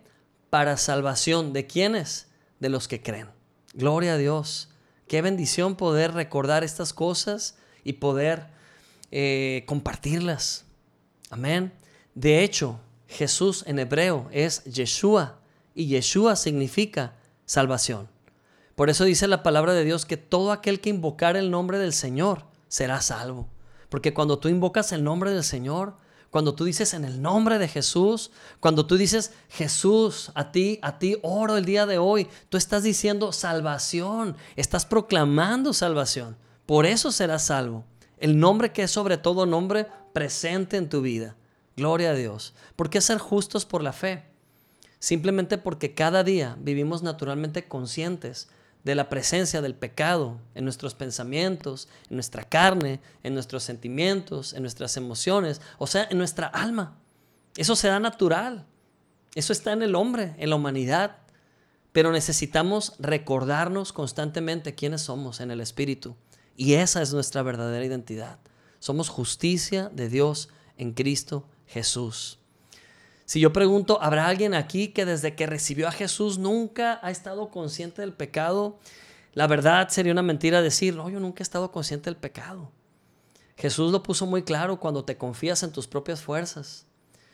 Para salvación. ¿De quiénes? De los que creen. Gloria a Dios. Qué bendición poder recordar estas cosas y poder eh, compartirlas. Amén. De hecho, Jesús en hebreo es Yeshua y Yeshua significa salvación. Por eso dice la palabra de Dios que todo aquel que invocar el nombre del Señor será salvo. Porque cuando tú invocas el nombre del Señor, cuando tú dices en el nombre de Jesús, cuando tú dices Jesús, a ti, a ti oro el día de hoy, tú estás diciendo salvación, estás proclamando salvación. Por eso serás salvo. El nombre que es sobre todo nombre presente en tu vida. Gloria a Dios. ¿Por qué ser justos por la fe? Simplemente porque cada día vivimos naturalmente conscientes de la presencia del pecado en nuestros pensamientos, en nuestra carne, en nuestros sentimientos, en nuestras emociones, o sea, en nuestra alma. Eso se da natural. Eso está en el hombre, en la humanidad. Pero necesitamos recordarnos constantemente quiénes somos en el Espíritu. Y esa es nuestra verdadera identidad. Somos justicia de Dios en Cristo Jesús. Si yo pregunto, ¿habrá alguien aquí que desde que recibió a Jesús nunca ha estado consciente del pecado? La verdad sería una mentira decir, no, yo nunca he estado consciente del pecado. Jesús lo puso muy claro cuando te confías en tus propias fuerzas.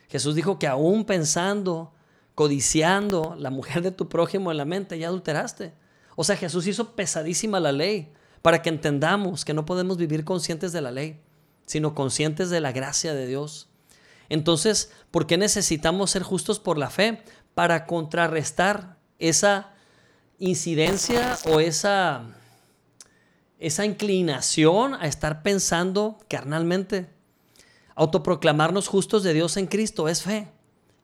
Jesús dijo que aún pensando, codiciando la mujer de tu prójimo en la mente, ya adulteraste. O sea, Jesús hizo pesadísima la ley para que entendamos que no podemos vivir conscientes de la ley, sino conscientes de la gracia de Dios. Entonces, ¿por qué necesitamos ser justos por la fe? Para contrarrestar esa incidencia o esa, esa inclinación a estar pensando carnalmente. Autoproclamarnos justos de Dios en Cristo es fe.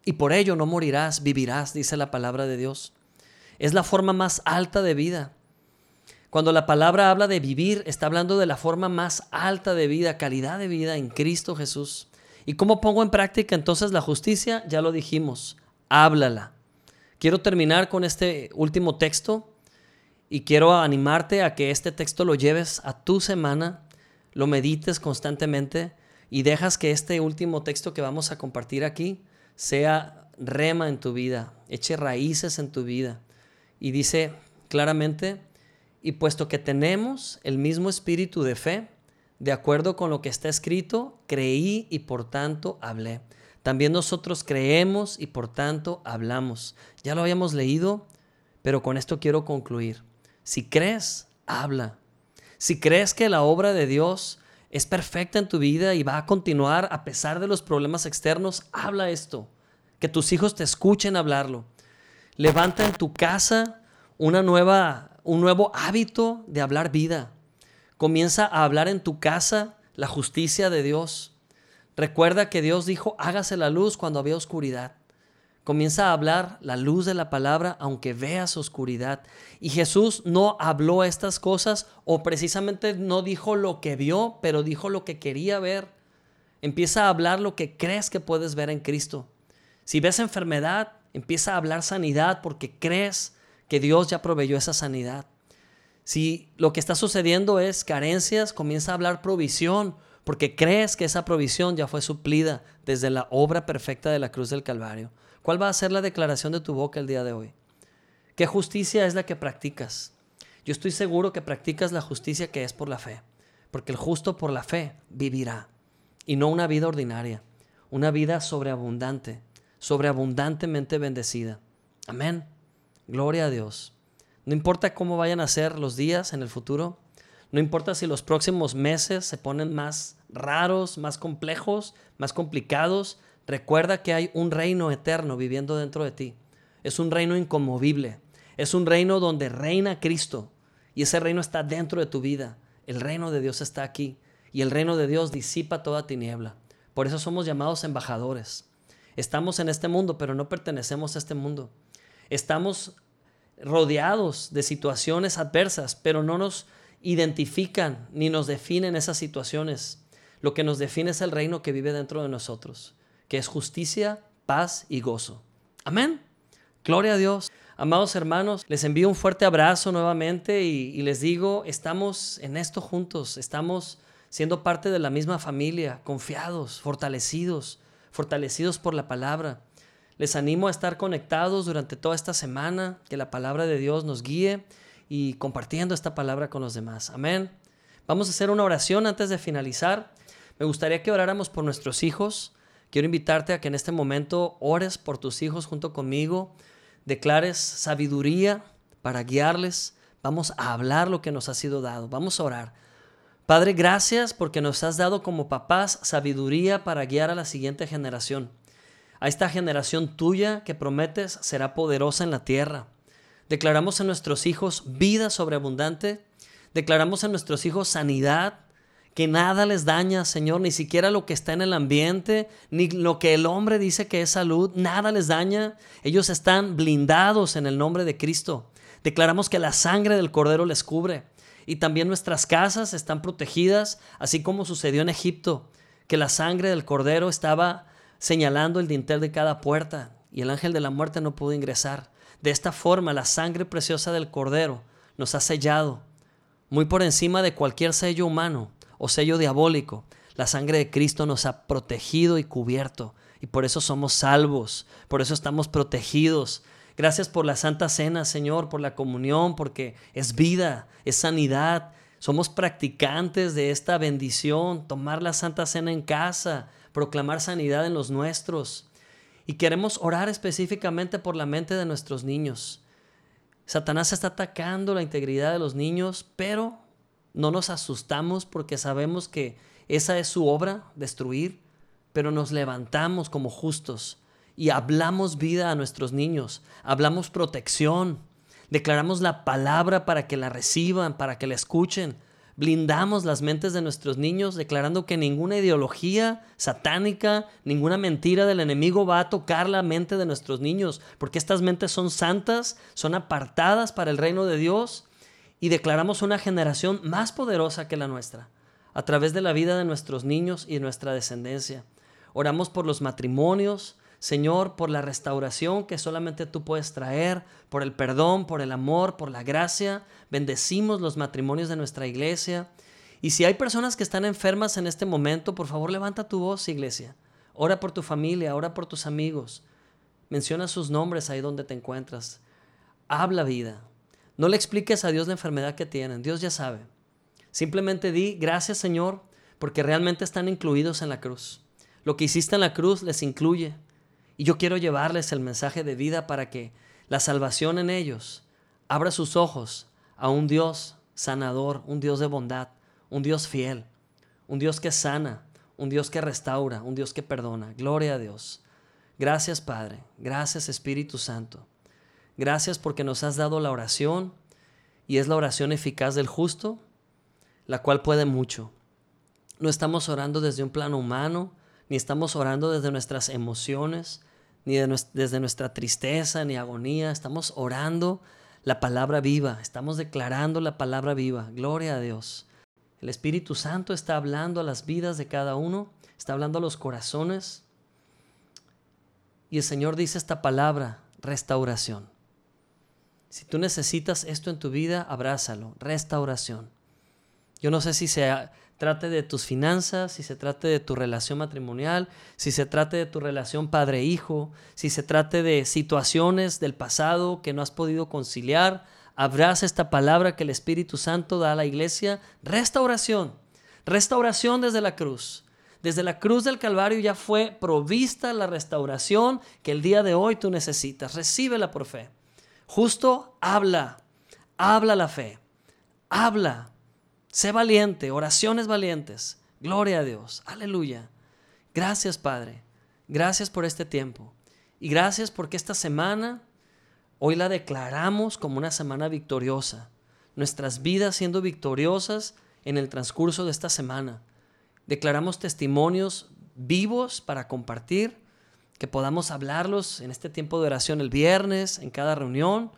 Y por ello no morirás, vivirás, dice la palabra de Dios. Es la forma más alta de vida. Cuando la palabra habla de vivir, está hablando de la forma más alta de vida, calidad de vida en Cristo Jesús. ¿Y cómo pongo en práctica entonces la justicia? Ya lo dijimos, háblala. Quiero terminar con este último texto y quiero animarte a que este texto lo lleves a tu semana, lo medites constantemente y dejas que este último texto que vamos a compartir aquí sea rema en tu vida, eche raíces en tu vida. Y dice claramente, y puesto que tenemos el mismo espíritu de fe, de acuerdo con lo que está escrito, creí y por tanto hablé. También nosotros creemos y por tanto hablamos. Ya lo habíamos leído, pero con esto quiero concluir. Si crees, habla. Si crees que la obra de Dios es perfecta en tu vida y va a continuar a pesar de los problemas externos, habla esto. Que tus hijos te escuchen hablarlo. Levanta en tu casa una nueva, un nuevo hábito de hablar vida. Comienza a hablar en tu casa la justicia de Dios. Recuerda que Dios dijo, hágase la luz cuando había oscuridad. Comienza a hablar la luz de la palabra aunque veas oscuridad. Y Jesús no habló estas cosas o precisamente no dijo lo que vio, pero dijo lo que quería ver. Empieza a hablar lo que crees que puedes ver en Cristo. Si ves enfermedad, Empieza a hablar sanidad porque crees que Dios ya proveyó esa sanidad. Si lo que está sucediendo es carencias, comienza a hablar provisión porque crees que esa provisión ya fue suplida desde la obra perfecta de la cruz del Calvario. ¿Cuál va a ser la declaración de tu boca el día de hoy? ¿Qué justicia es la que practicas? Yo estoy seguro que practicas la justicia que es por la fe, porque el justo por la fe vivirá, y no una vida ordinaria, una vida sobreabundante, sobreabundantemente bendecida. Amén. Gloria a Dios. No importa cómo vayan a ser los días en el futuro, no importa si los próximos meses se ponen más raros, más complejos, más complicados, recuerda que hay un reino eterno viviendo dentro de ti. Es un reino inconmovible. Es un reino donde reina Cristo. Y ese reino está dentro de tu vida. El reino de Dios está aquí. Y el reino de Dios disipa toda tiniebla. Por eso somos llamados embajadores. Estamos en este mundo, pero no pertenecemos a este mundo. Estamos rodeados de situaciones adversas, pero no nos identifican ni nos definen esas situaciones. Lo que nos define es el reino que vive dentro de nosotros, que es justicia, paz y gozo. Amén. Gloria a Dios. Amados hermanos, les envío un fuerte abrazo nuevamente y, les digo, estamos en esto juntos, estamos siendo parte de la misma familia, confiados, fortalecidos, fortalecidos por la palabra. Les animo a estar conectados durante toda esta semana, que la palabra de Dios nos guíe y compartiendo esta palabra con los demás. Amén. Vamos a hacer una oración antes de finalizar. Me gustaría que oráramos por nuestros hijos. Quiero invitarte a que en este momento ores por tus hijos junto conmigo, declares sabiduría para guiarles. Vamos a hablar lo que nos ha sido dado. Vamos a orar. Padre, gracias porque nos has dado como papás sabiduría para guiar a la siguiente generación. A esta generación tuya que prometes será poderosa en la tierra. Declaramos a nuestros hijos vida sobreabundante. Declaramos a nuestros hijos sanidad, que nada les daña, Señor, ni siquiera lo que está en el ambiente, ni lo que el hombre dice que es salud, nada les daña. Ellos están blindados en el nombre de Cristo. Declaramos que la sangre del Cordero les cubre y también nuestras casas están protegidas, así como sucedió en Egipto, que la sangre del Cordero estaba señalando el dintel de cada puerta y el ángel de la muerte no pudo ingresar. De esta forma, la sangre preciosa del Cordero nos ha sellado, muy por encima de cualquier sello humano o sello diabólico. La sangre de Cristo nos ha protegido y cubierto y por eso somos salvos, por eso estamos protegidos. Gracias por la Santa Cena, Señor, por la comunión, porque es vida, es sanidad. Somos practicantes de esta bendición, tomar la Santa Cena en casa, proclamar sanidad en los nuestros. Y queremos orar específicamente por la mente de nuestros niños. Satanás está atacando la integridad de los niños, pero no nos asustamos porque sabemos que esa es su obra, destruir, pero nos levantamos como justos y hablamos vida a nuestros niños, hablamos protección, declaramos la palabra para que la reciban, para que la escuchen, blindamos las mentes de nuestros niños declarando que ninguna ideología satánica, ninguna mentira del enemigo va a tocar la mente de nuestros niños, porque estas mentes son santas, son apartadas para el reino de Dios y declaramos una generación más poderosa que la nuestra a través de la vida de nuestros niños y nuestra descendencia. Oramos por los matrimonios, Señor, por la restauración que solamente tú puedes traer, por el perdón, por el amor, por la gracia. Bendecimos los matrimonios de nuestra iglesia. Y si hay personas que están enfermas en este momento, por favor levanta tu voz, iglesia. Ora por tu familia, ora por tus amigos. Menciona sus nombres ahí donde te encuentras. Habla vida. No le expliques a Dios la enfermedad que tienen, Dios ya sabe. Simplemente di, gracias Señor, porque realmente están incluidos en la cruz. Lo que hiciste en la cruz les incluye. Y yo quiero llevarles el mensaje de vida para que la salvación en ellos abra sus ojos a un Dios sanador, un Dios de bondad, un Dios fiel, un Dios que sana, un Dios que restaura, un Dios que perdona. Gloria a Dios. Gracias Padre, gracias Espíritu Santo. Gracias porque nos has dado la oración y es la oración eficaz del justo, la cual puede mucho. No estamos orando desde un plano humano, ni estamos orando desde nuestras emociones, ni desde nuestra tristeza, ni agonía. Estamos orando la palabra viva, estamos declarando la palabra viva. Gloria a Dios. El Espíritu Santo está hablando a las vidas de cada uno, está hablando a los corazones. Y el Señor dice esta palabra, restauración. Si tú necesitas esto en tu vida, abrázalo, restauración. Yo no sé si se trate de tus finanzas, si se trate de tu relación matrimonial, si se trate de tu relación padre-hijo, si se trate de situaciones del pasado que no has podido conciliar, abraza esta palabra que el Espíritu Santo da a la iglesia, restauración, restauración desde la cruz. Desde la cruz del Calvario ya fue provista la restauración que el día de hoy tú necesitas. Recíbela por fe. Justo habla, habla la fe, habla, sé valiente, oraciones valientes. Gloria a Dios, aleluya. Gracias Padre, gracias por este tiempo y gracias porque esta semana hoy la declaramos como una semana victoriosa. Nuestras vidas siendo victoriosas en el transcurso de esta semana. Declaramos testimonios vivos para compartir que podamos hablarlos en este tiempo de oración el viernes, en cada reunión,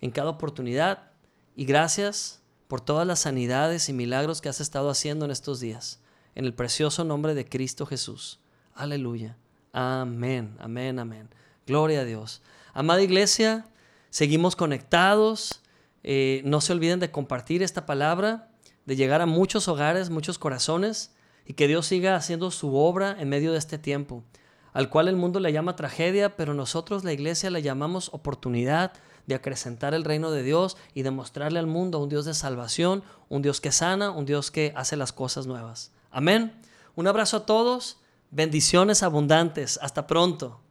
en cada oportunidad. Y gracias por todas las sanidades y milagros que has estado haciendo en estos días. En el precioso nombre de Cristo Jesús. Aleluya. Amén, amén, amén. Gloria a Dios. Amada iglesia, seguimos conectados. Eh, no se olviden de compartir esta palabra, de llegar a muchos hogares, muchos corazones y que Dios siga haciendo su obra en medio de este tiempo al cual el mundo le llama tragedia, pero nosotros la iglesia le llamamos oportunidad de acrecentar el reino de Dios y de mostrarle al mundo un Dios de salvación, un Dios que sana, un Dios que hace las cosas nuevas. Amén. Un abrazo a todos, bendiciones abundantes, hasta pronto.